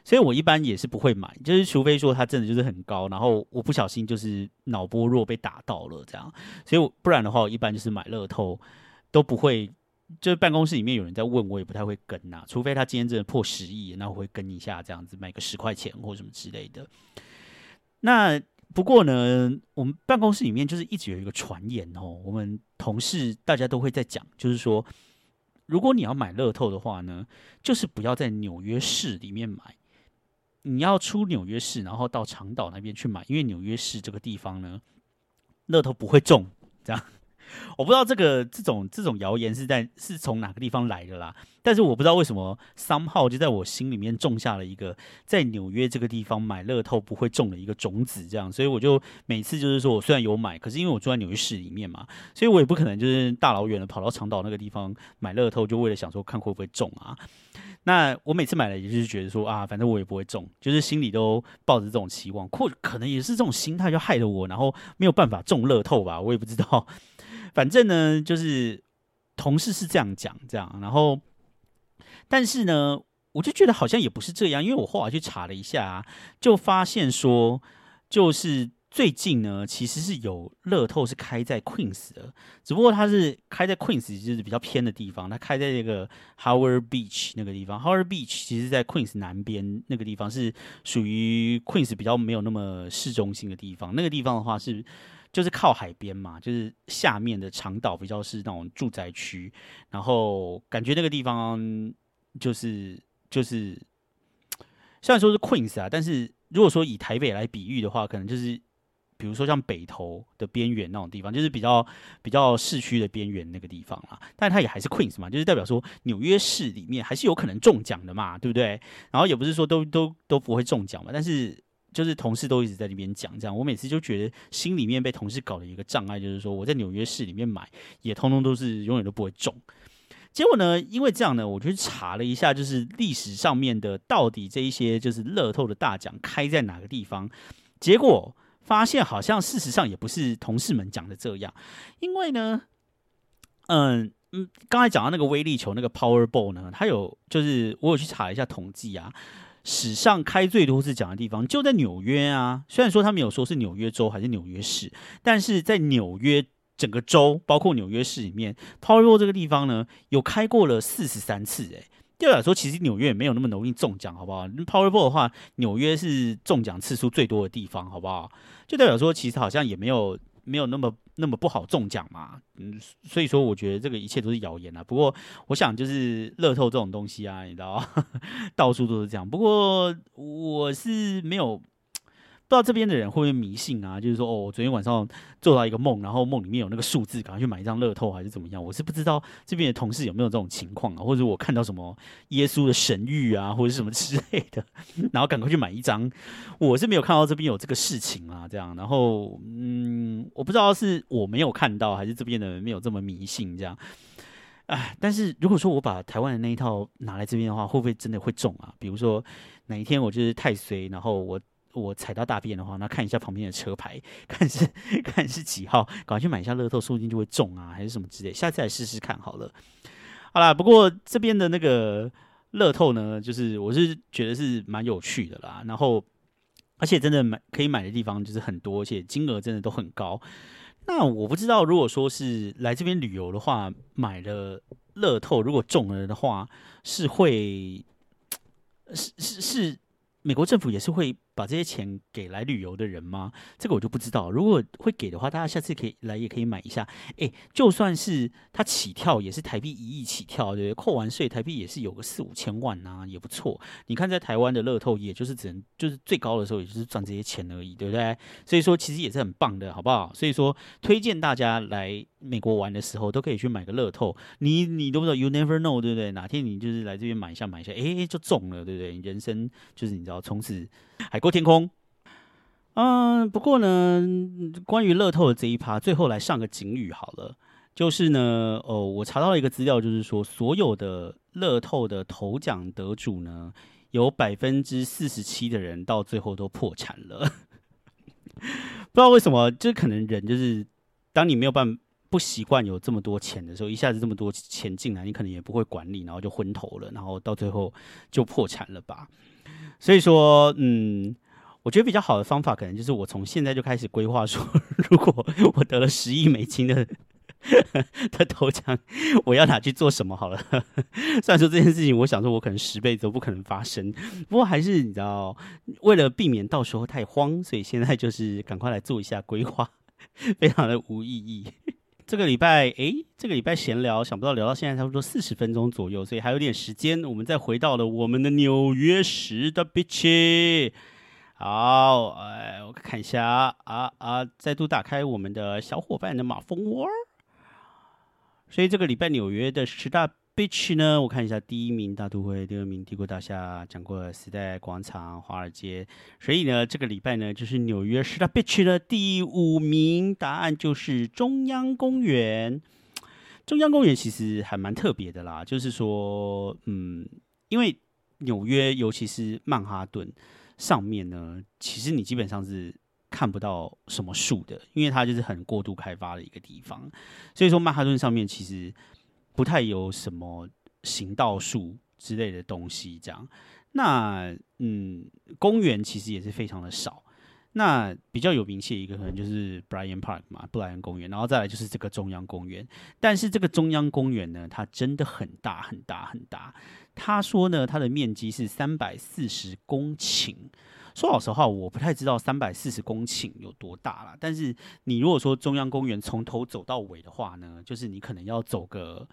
所以我一般也是不会买，就是除非说它真的就是很高，然后我不小心就是脑波弱被打到了这样。所以不然的话，我一般就是买乐透都不会。就是办公室里面有人在问我，也不太会跟呐，除非他今天真的破十亿，那我会跟一下这样子，买个十块钱或什么之类的。那不过呢，我们办公室里面就是一直有一个传言哦，我们同事大家都会在讲，就是说，如果你要买乐透的话呢，就是不要在纽约市里面买，你要出纽约市，然后到长岛那边去买，因为纽约市这个地方呢，乐透不会中，这样。我不知道这个这种这种谣言是在是从哪个地方来的啦，但是我不知道为什么三号就在我心里面种下了一个在纽约这个地方买乐透不会中的一个种子，这样，所以我就每次就是说我虽然有买，可是因为我住在纽约市里面嘛，所以我也不可能就是大老远的跑到长岛那个地方买乐透，就为了想说看会不会中啊。那我每次买了也就是觉得说啊，反正我也不会中，就是心里都抱着这种期望，或可能也是这种心态就害了我，然后没有办法中乐透吧，我也不知道。反正呢，就是同事是这样讲，这样，然后，但是呢，我就觉得好像也不是这样，因为我后来去查了一下，就发现说，就是最近呢，其实是有乐透是开在 Queens 的，只不过它是开在 Queens，就是比较偏的地方，它开在那个 Howard Beach 那个地方，Howard Beach 其实在 Queens 南边那个地方是属于 Queens 比较没有那么市中心的地方，那个地方的话是。就是靠海边嘛，就是下面的长岛比较是那种住宅区，然后感觉那个地方就是就是虽然说是 Queens 啊，但是如果说以台北来比喻的话，可能就是比如说像北投的边缘那种地方，就是比较比较市区的边缘那个地方啦。但它也还是 Queens 嘛，就是代表说纽约市里面还是有可能中奖的嘛，对不对？然后也不是说都都都不会中奖嘛，但是。就是同事都一直在那边讲，这样我每次就觉得心里面被同事搞了一个障碍，就是说我在纽约市里面买，也通通都是永远都不会中。结果呢，因为这样呢，我去查了一下，就是历史上面的到底这一些就是乐透的大奖开在哪个地方，结果发现好像事实上也不是同事们讲的这样，因为呢，嗯嗯，刚才讲到那个威力球那个 Powerball 呢，它有就是我有去查一下统计啊。史上开最多次奖的地方就在纽约啊！虽然说他没有说是纽约州还是纽约市，但是在纽约整个州，包括纽约市里面，Powerball 这个地方呢，有开过了四十三次。哎，代表说其实纽约也没有那么容易中奖，好不好？Powerball 的话，纽约是中奖次数最多的地方，好不好？就代表说其实好像也没有。没有那么那么不好中奖嘛，嗯，所以说我觉得这个一切都是谣言啊。不过我想就是乐透这种东西啊，你知道，到处都是这样。不过我是没有不知道这边的人会不会迷信啊？就是说，哦，我昨天晚上做到一个梦，然后梦里面有那个数字，赶快去买一张乐透还是怎么样？我是不知道这边的同事有没有这种情况啊，或者我看到什么耶稣的神谕啊，或者什么之类的，然后赶快去买一张。我是没有看到这边有这个事情啊，这样。然后，嗯，我不知道是我没有看到，还是这边的人没有这么迷信这样。哎，但是如果说我把台湾的那一套拿来这边的话，会不会真的会中啊？比如说哪一天我就是太衰，然后我我踩到大便的话，那看一下旁边的车牌，看是 看是几号，赶快去买一下乐透，说不定就会中啊，还是什么之类。下次来试试看好了。好啦，不过这边的那个乐透呢，就是我是觉得是蛮有趣的啦。然后而且真的买可以买的地方就是很多，而且金额真的都很高。那我不知道，如果说是来这边旅游的话，买了乐透，如果中了的话，是会是 是是。美国政府也是会把这些钱给来旅游的人吗？这个我就不知道。如果会给的话，大家下次可以来，也可以买一下。诶，就算是它起跳也是台币一亿起跳，对不对？扣完税，台币也是有个四五千万呐，也不错。你看，在台湾的乐透，也就是只能就是最高的时候，也就是赚这些钱而已，对不对？所以说，其实也是很棒的，好不好？所以说，推荐大家来。美国玩的时候都可以去买个乐透，你你都不知道，you never know，对不对？哪天你就是来这边买一下买一下，哎，就中了，对不对？人生就是你知道，从此还阔天空。嗯，不过呢，关于乐透的这一趴，最后来上个警语好了，就是呢，哦，我查到一个资料，就是说所有的乐透的头奖得主呢，有百分之四十七的人到最后都破产了。不知道为什么，就可能人就是当你没有办法。不习惯有这么多钱的时候，一下子这么多钱进来，你可能也不会管理，然后就昏头了，然后到最后就破产了吧。所以说，嗯，我觉得比较好的方法，可能就是我从现在就开始规划，说 如果我得了十亿美金的 的头奖，我要拿去做什么好了。虽然说这件事情，我想说我可能十辈子都不可能发生，不过还是你知道，为了避免到时候太慌，所以现在就是赶快来做一下规划，非常的无意义。这个礼拜，诶，这个礼拜闲聊，想不到聊到现在差不多四十分钟左右，所以还有点时间，我们再回到了我们的纽约时的 bitch。好，哎，我看一下啊啊，再度打开我们的小伙伴的马蜂窝。所以这个礼拜纽约的十大。Beach 呢？我看一下，第一名大都会，第二名帝国大厦，讲过时代广场、华尔街。所以呢，这个礼拜呢，就是纽约十大 Beach 的第五名，答案就是中央公园。中央公园其实还蛮特别的啦，就是说，嗯，因为纽约，尤其是曼哈顿上面呢，其实你基本上是看不到什么树的，因为它就是很过度开发的一个地方。所以说，曼哈顿上面其实。不太有什么行道树之类的东西，这样。那嗯，公园其实也是非常的少。那比较有名气的一个可能就是 Brian Park 嘛，布莱恩公园，然后再来就是这个中央公园。但是这个中央公园呢，它真的很大很大很大。他说呢，它的面积是三百四十公顷。说老实话，我不太知道三百四十公顷有多大了。但是你如果说中央公园从头走到尾的话呢，就是你可能要走个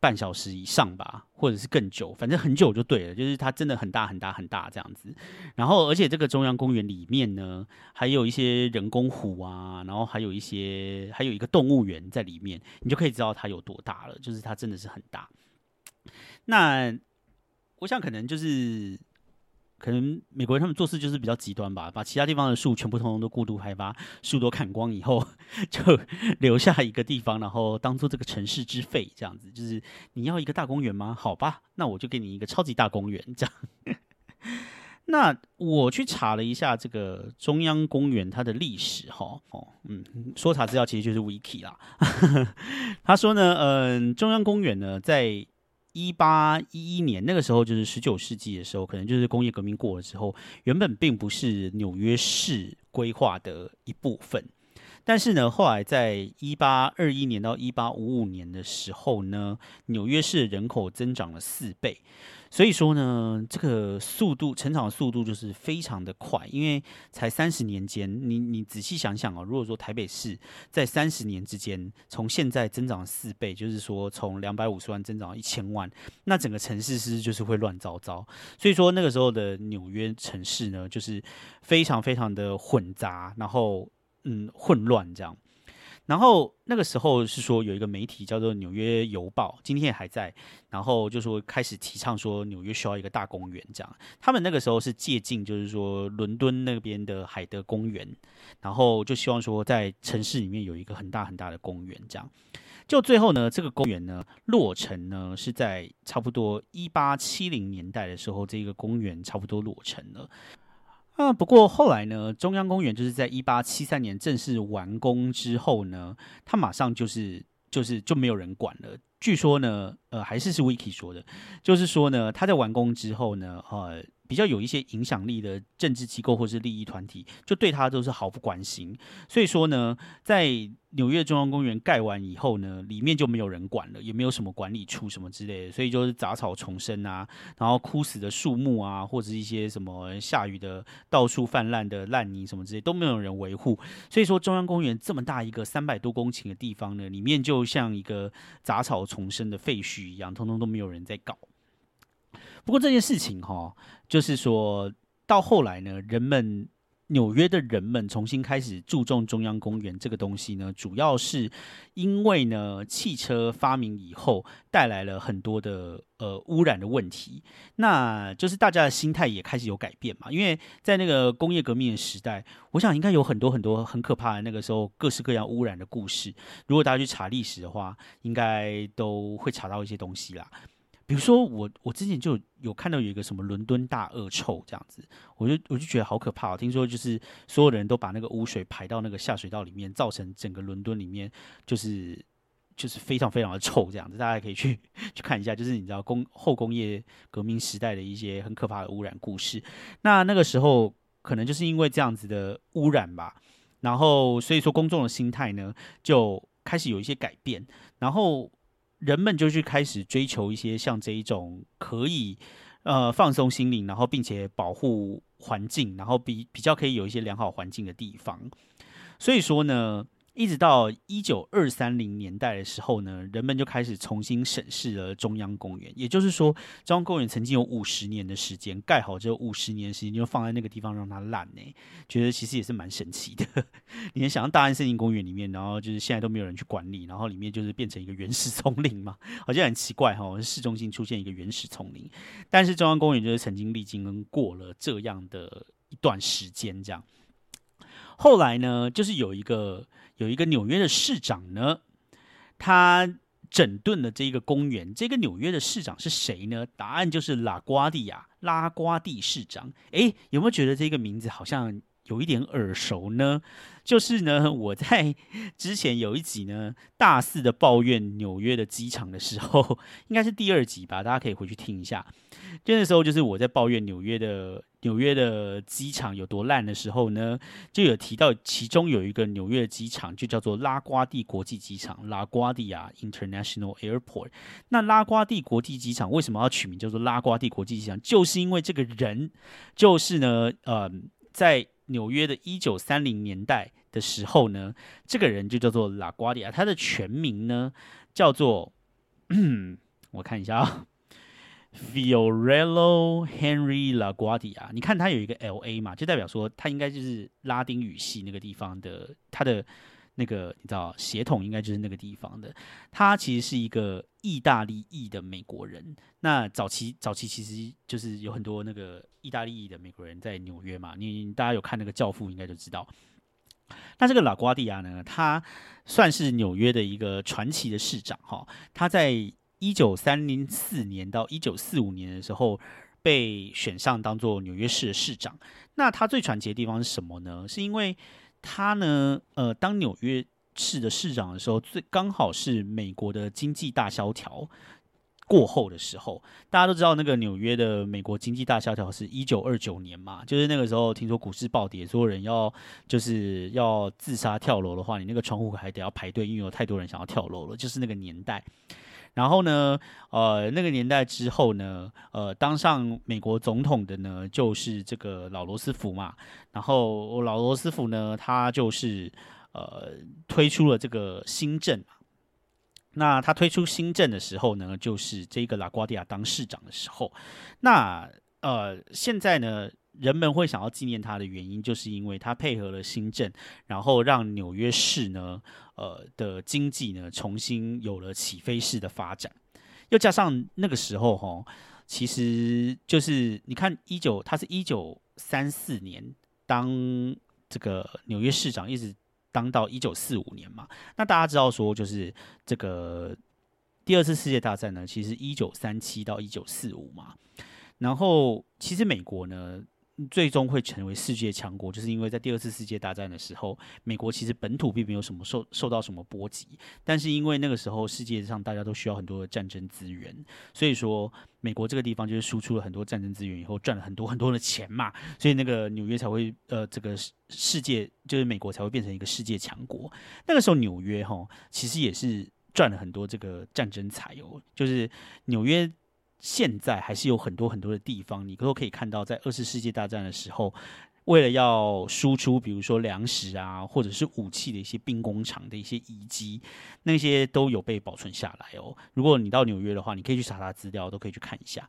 半小时以上吧，或者是更久，反正很久就对了。就是它真的很大很大很大这样子。然后，而且这个中央公园里面呢，还有一些人工湖啊，然后还有一些还有一个动物园在里面，你就可以知道它有多大了。就是它真的是很大。那我想可能就是。可能美国人他们做事就是比较极端吧，把其他地方的树全部通通都过度开发，树都砍光以后，就留下一个地方，然后当做这个城市之肺，这样子。就是你要一个大公园吗？好吧，那我就给你一个超级大公园，这样。那我去查了一下这个中央公园它的历史，哈，哦，嗯，说查资料其实就是 wiki 啦。他说呢，嗯，中央公园呢在。一八一一年那个时候，就是十九世纪的时候，可能就是工业革命过了之后，原本并不是纽约市规划的一部分。但是呢，后来在一八二一年到一八五五年的时候呢，纽约市人口增长了四倍，所以说呢，这个速度成长的速度就是非常的快，因为才三十年间，你你仔细想想哦，如果说台北市在三十年之间，从现在增长四倍，就是说从两百五十万增长到一千万，那整个城市是就是会乱糟糟。所以说那个时候的纽约城市呢，就是非常非常的混杂，然后嗯混乱这样。然后那个时候是说有一个媒体叫做《纽约邮报》，今天也还在。然后就说开始提倡说纽约需要一个大公园，这样。他们那个时候是借鉴，就是说伦敦那边的海德公园，然后就希望说在城市里面有一个很大很大的公园，这样。就最后呢，这个公园呢落成呢是在差不多一八七零年代的时候，这个公园差不多落成了。那，不过后来呢，中央公园就是在一八七三年正式完工之后呢，它马上就是就是就没有人管了。据说呢，呃，还是是 Wiki 说的，就是说呢，它在完工之后呢，呃。比较有一些影响力的政治机构或是利益团体，就对他都是毫不关心。所以说呢，在纽约中央公园盖完以后呢，里面就没有人管了，也没有什么管理处什么之类的，所以就是杂草丛生啊，然后枯死的树木啊，或者是一些什么下雨的到处泛滥的烂泥什么之类都没有人维护。所以说中央公园这么大一个三百多公顷的地方呢，里面就像一个杂草丛生的废墟一样，通通都没有人在搞。不过这件事情哈，就是说到后来呢，人们纽约的人们重新开始注重中央公园这个东西呢，主要是因为呢，汽车发明以后带来了很多的呃污染的问题，那就是大家的心态也开始有改变嘛。因为在那个工业革命的时代，我想应该有很多很多很可怕的那个时候各式各样污染的故事。如果大家去查历史的话，应该都会查到一些东西啦。比如说我我之前就有看到有一个什么伦敦大恶臭这样子，我就我就觉得好可怕。听说就是所有的人都把那个污水排到那个下水道里面，造成整个伦敦里面就是就是非常非常的臭这样子。大家可以去去看一下，就是你知道工后工业革命时代的一些很可怕的污染故事。那那个时候可能就是因为这样子的污染吧，然后所以说公众的心态呢就开始有一些改变，然后。人们就去开始追求一些像这一种可以呃放松心灵，然后并且保护环境，然后比比较可以有一些良好环境的地方。所以说呢。一直到一九二三零年代的时候呢，人们就开始重新审视了中央公园。也就是说，中央公园曾经有五十年的时间盖好，只有五十年时间就放在那个地方让它烂呢，觉得其实也是蛮神奇的。你能想象大安森林公园里面，然后就是现在都没有人去管理，然后里面就是变成一个原始丛林嘛？好像很奇怪哈，市中心出现一个原始丛林，但是中央公园就是曾经历经过了这样的一段时间，这样。后来呢，就是有一个。有一个纽约的市长呢，他整顿了这个公园。这个纽约的市长是谁呢？答案就是拉瓜蒂亚拉瓜蒂市长。哎，有没有觉得这个名字好像有一点耳熟呢？就是呢，我在 之前有一集呢，大肆的抱怨纽约的机场的时候，应该是第二集吧，大家可以回去听一下。就那时候，就是我在抱怨纽约的纽约的机场有多烂的时候呢，就有提到其中有一个纽约的机场，就叫做拉瓜蒂国际机场 （La Guardia International Airport）。那拉瓜蒂国际机场为什么要取名叫做拉瓜蒂国际机场？就是因为这个人，就是呢，呃，在纽约的一九三零年代。的时候呢，这个人就叫做拉瓜迪亚，他的全名呢叫做，我看一下啊，Fiorello Henry LaGuardia。你看他有一个 L A 嘛，就代表说他应该就是拉丁语系那个地方的，他的那个你知道血统应该就是那个地方的。他其实是一个意大利裔的美国人。那早期早期其实就是有很多那个意大利裔的美国人在纽约嘛，你大家有看那个教父应该就知道。那这个拉瓜蒂亚呢，他算是纽约的一个传奇的市长哈。他在一九三零四年到一九四五年的时候被选上当做纽约市的市长。那他最传奇的地方是什么呢？是因为他呢，呃，当纽约市的市长的时候，最刚好是美国的经济大萧条。过后的时候，大家都知道那个纽约的美国经济大萧条是一九二九年嘛，就是那个时候听说股市暴跌，所有人要就是要自杀跳楼的话，你那个窗户还得要排队，因为有太多人想要跳楼了，就是那个年代。然后呢，呃，那个年代之后呢，呃，当上美国总统的呢，就是这个老罗斯福嘛。然后老罗斯福呢，他就是呃推出了这个新政。那他推出新政的时候呢，就是这个拉瓜迪亚当市长的时候。那呃，现在呢？人们会想要纪念他的原因，就是因为他配合了新政，然后让纽约市呢，呃的经济呢重新有了起飞式的发展。又加上那个时候哈，其实就是你看一九，他是一九三四年当这个纽约市长，一直当到一九四五年嘛。那大家知道说，就是这个第二次世界大战呢，其实一九三七到一九四五嘛。然后其实美国呢。最终会成为世界强国，就是因为在第二次世界大战的时候，美国其实本土并没有什么受受到什么波及，但是因为那个时候世界上大家都需要很多的战争资源，所以说美国这个地方就是输出了很多战争资源以后赚了很多很多的钱嘛，所以那个纽约才会呃这个世界就是美国才会变成一个世界强国。那个时候纽约哈其实也是赚了很多这个战争财哦，就是纽约。现在还是有很多很多的地方，你都可以看到，在二次世界大战的时候，为了要输出，比如说粮食啊，或者是武器的一些兵工厂的一些遗迹，那些都有被保存下来哦。如果你到纽约的话，你可以去查查资料，都可以去看一下。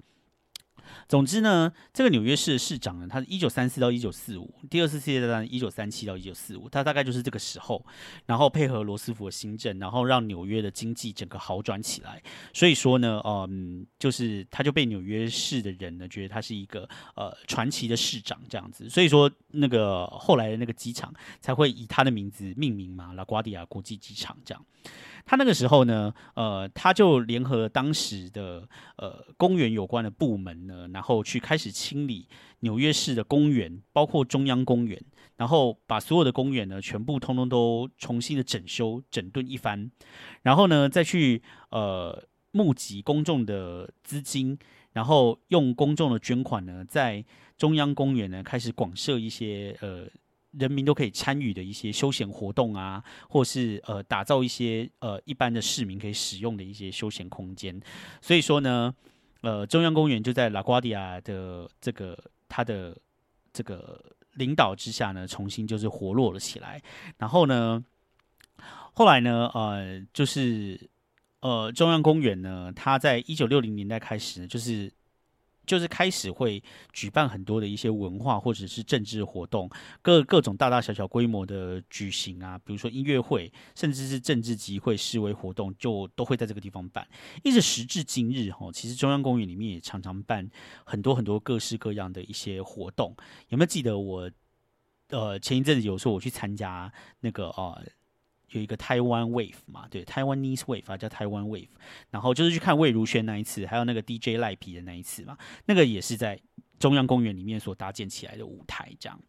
总之呢，这个纽约市的市长呢，他是一九三四到一九四五，第二次世界大战一九三七到一九四五，他大概就是这个时候，然后配合罗斯福的新政，然后让纽约的经济整个好转起来。所以说呢，嗯，就是他就被纽约市的人呢觉得他是一个呃传奇的市长这样子。所以说那个后来的那个机场才会以他的名字命名嘛，拉瓜迪亚国际机场这样。他那个时候呢，呃，他就联合当时的呃公园有关的部门呢，然后去开始清理纽约市的公园，包括中央公园，然后把所有的公园呢全部通通都重新的整修整顿一番，然后呢再去呃募集公众的资金，然后用公众的捐款呢，在中央公园呢开始广设一些呃。人民都可以参与的一些休闲活动啊，或是呃打造一些呃一般的市民可以使用的一些休闲空间。所以说呢，呃中央公园就在拉瓜迪亚的这个他的这个领导之下呢，重新就是活络了起来。然后呢，后来呢，呃就是呃中央公园呢，它在一九六零年代开始，就是。就是开始会举办很多的一些文化或者是政治活动，各各种大大小小规模的举行啊，比如说音乐会，甚至是政治集会、示威活动，就都会在这个地方办。一直时至今日，哈，其实中央公园里面也常常办很多很多各式各样的一些活动。有没有记得我？呃，前一阵子有时候我去参加那个呃。有一个台湾 Wave 嘛，对，台湾 Nice Wave 啊，叫台湾 Wave，然后就是去看魏如萱那一次，还有那个 DJ 赖皮的那一次嘛，那个也是在中央公园里面所搭建起来的舞台，这样。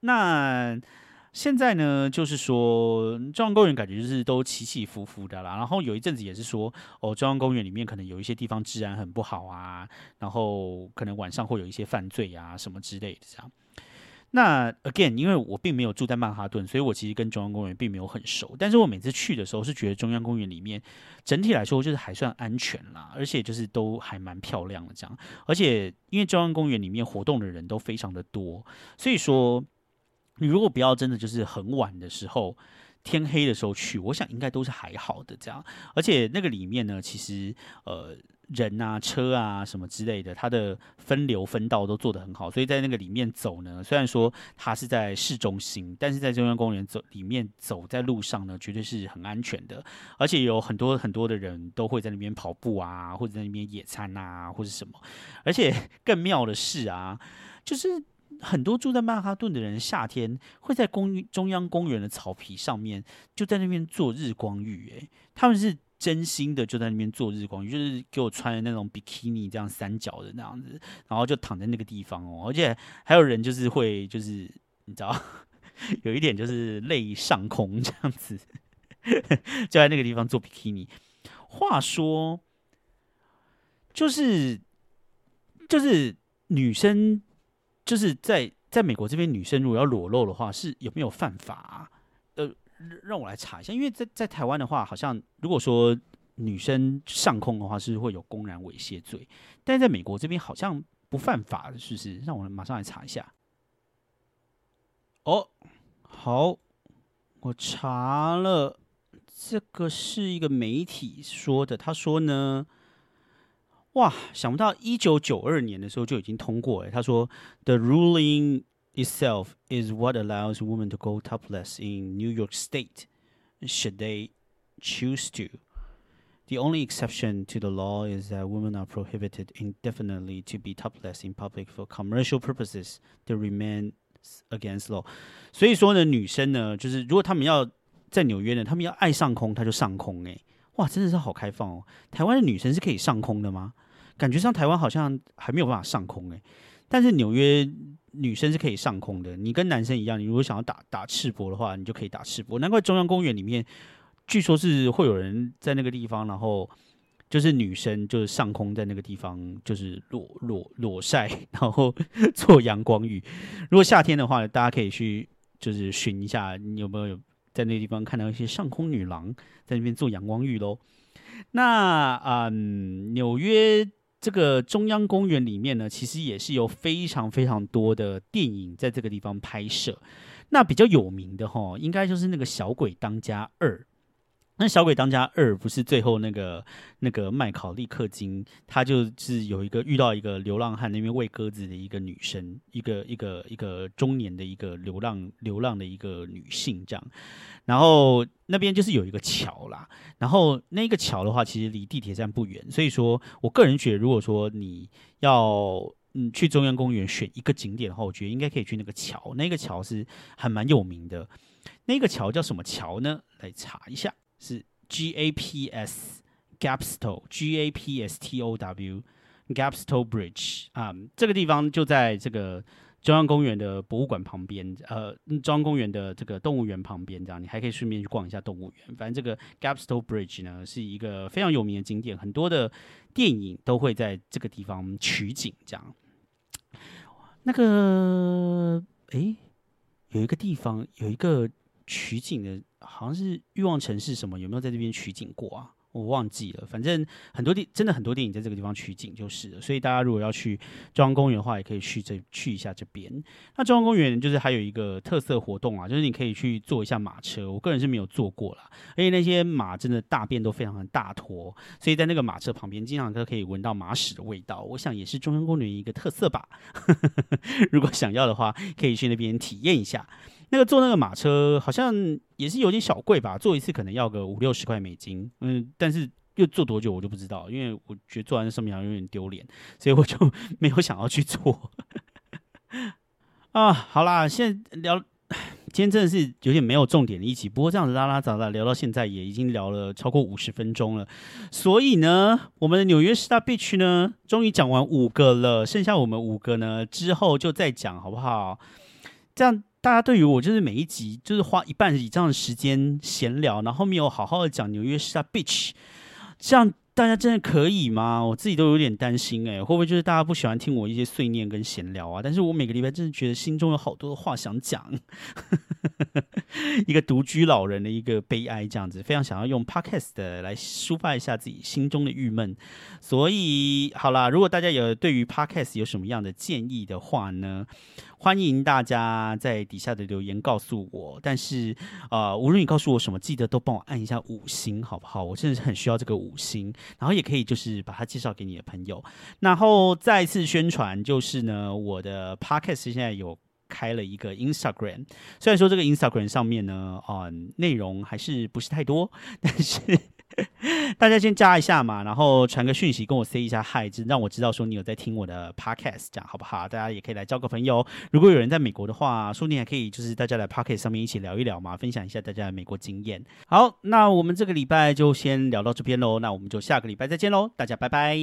那现在呢，就是说中央公园感觉就是都起起伏伏的啦，然后有一阵子也是说，哦，中央公园里面可能有一些地方治安很不好啊，然后可能晚上会有一些犯罪啊什么之类的这样。那 again，因为我并没有住在曼哈顿，所以我其实跟中央公园并没有很熟。但是我每次去的时候，是觉得中央公园里面整体来说就是还算安全啦，而且就是都还蛮漂亮的这样。而且因为中央公园里面活动的人都非常的多，所以说你如果不要真的就是很晚的时候。天黑的时候去，我想应该都是还好的这样。而且那个里面呢，其实呃人啊、车啊什么之类的，它的分流分道都做得很好。所以在那个里面走呢，虽然说它是在市中心，但是在中央公园走里面走在路上呢，绝对是很安全的。而且有很多很多的人都会在那边跑步啊，或者在那边野餐啊，或者什么。而且 更妙的是啊，就是。很多住在曼哈顿的人，夏天会在公中央公园的草皮上面，就在那边做日光浴。诶，他们是真心的，就在那边做日光浴，就是给我穿的那种比基尼这样三角的那样子，然后就躺在那个地方哦。而且还有人就是会，就是你知道，有一点就是泪上空这样子，就在那个地方做比基尼。话说，就是就是女生。就是在在美国这边，女生如果要裸露的话，是有没有犯法？呃，让我来查一下，因为在在台湾的话，好像如果说女生上空的话是会有公然猥亵罪，但在美国这边好像不犯法，是不是？让我马上来查一下。哦，好，我查了，这个是一个媒体说的，他说呢，哇，想不到一九九二年的时候就已经通过，哎，他说，The ruling itself is what allows women to go topless in New York State, should they choose to. The only exception to the law is that women are prohibited indefinitely to be topless in public for commercial purposes. They remain against law. 所以说呢，女生呢，就是如果他们要在纽约呢，他们要爱上空，他就上空。哎，哇，真的是好开放哦！台湾的女生是可以上空的吗？感觉上台湾好像还没有办法上空哎，但是纽约 女生是可以上空的。你跟男生一样，你如果想要打打赤膊的话，你就可以打赤膊。难怪中央公园里面。据说是会有人在那个地方，然后就是女生就是上空在那个地方就是裸裸裸晒，然后做阳光浴。如果夏天的话，大家可以去就是寻一下，你有没有在那个地方看到一些上空女郎在那边做阳光浴喽？那嗯，纽约这个中央公园里面呢，其实也是有非常非常多的电影在这个地方拍摄。那比较有名的哈，应该就是那个《小鬼当家二》。那《小鬼当家二》不是最后那个那个麦考利克金，他就是有一个遇到一个流浪汉那边喂鸽子的一个女生，一个一个一个中年的一个流浪流浪的一个女性这样，然后那边就是有一个桥啦，然后那个桥的话其实离地铁站不远，所以说我个人觉得，如果说你要嗯去中央公园选一个景点的话，我觉得应该可以去那个桥，那个桥是还蛮有名的，那个桥叫什么桥呢？来查一下。是 G A P S Gapstow G A P S T O W Gapstow Bridge 啊，这个地方就在这个中央公园的博物馆旁边，呃，中央公园的这个动物园旁边，这样你还可以顺便去逛一下动物园。反正这个 Gapstow Bridge 呢是一个非常有名的景点，很多的电影都会在这个地方取景。这样，那个诶，有一个地方有一个取景的。好像是欲望城市什么有没有在这边取景过啊？我忘记了。反正很多电真的很多电影在这个地方取景就是了。所以大家如果要去中央公园的话，也可以去这去一下这边。那中央公园就是还有一个特色活动啊，就是你可以去坐一下马车。我个人是没有坐过啦，而且那些马真的大便都非常的大坨，所以在那个马车旁边经常都可以闻到马屎的味道。我想也是中央公园一个特色吧。如果想要的话，可以去那边体验一下。那个坐那个马车好像也是有点小贵吧，坐一次可能要个五六十块美金，嗯，但是又坐多久我就不知道，因为我觉得坐在那上面好像有点丢脸，所以我就 没有想要去坐。啊，好啦，现在聊，今天真的是有点没有重点的一起，不过这样子拉拉杂杂聊到现在也已经聊了超过五十分钟了，所以呢，我们的纽约 Star Beach 呢，终于讲完五个了，剩下我们五个呢之后就再讲好不好？这样。大家对于我就是每一集就是花一半以上的时间闲聊，然后没有好好的讲纽约 Star Beach，这样大家真的可以吗？我自己都有点担心哎，会不会就是大家不喜欢听我一些碎念跟闲聊啊？但是我每个礼拜真的觉得心中有好多的话想讲，一个独居老人的一个悲哀，这样子非常想要用 Podcast 来抒发一下自己心中的郁闷。所以好啦，如果大家有对于 Podcast 有什么样的建议的话呢？欢迎大家在底下的留言告诉我，但是呃，无论你告诉我什么，记得都帮我按一下五星，好不好？我真的是很需要这个五星，然后也可以就是把它介绍给你的朋友，然后再次宣传，就是呢，我的 podcast 现在有开了一个 Instagram，虽然说这个 Instagram 上面呢，啊，内容还是不是太多，但是。大家先加一下嘛，然后传个讯息跟我 say 一下 hi，让我知道说你有在听我的 podcast，这样好不好？大家也可以来交个朋友。如果有人在美国的话，说不定还可以就是大家来 podcast 上面一起聊一聊嘛，分享一下大家的美国经验。好，那我们这个礼拜就先聊到这边喽，那我们就下个礼拜再见喽，大家拜拜。